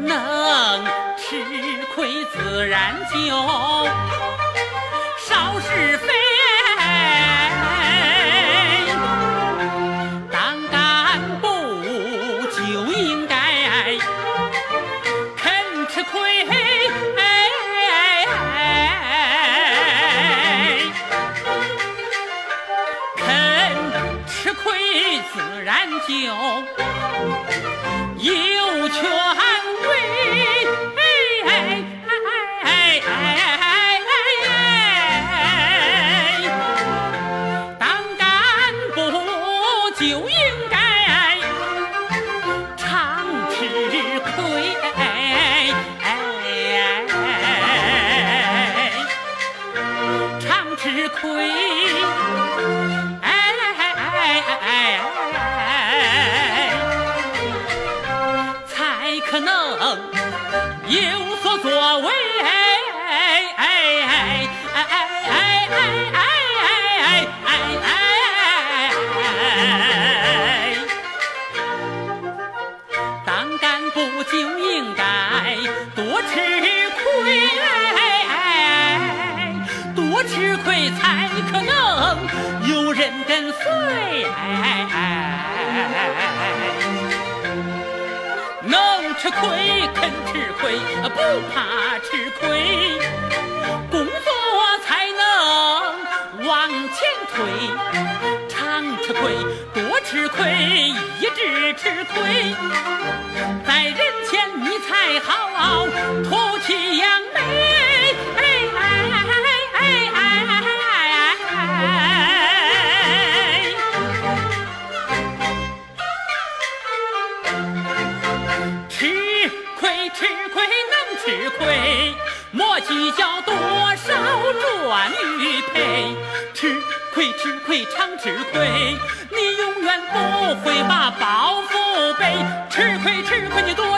能吃亏自然就少是非。就有权威。当干部就应该常吃亏。常吃亏。有所作为。哎哎哎哎哎哎哎哎哎哎哎当干部就应该多吃亏，多吃亏才可能有人跟随。吃亏，肯吃亏，不怕吃亏，工作才能往前推。常吃亏，多吃亏，一直吃亏，在人前你才好脱亏，莫计较多少赚与赔。吃亏吃亏常吃亏，你永远不会把包袱背。吃亏吃亏你多。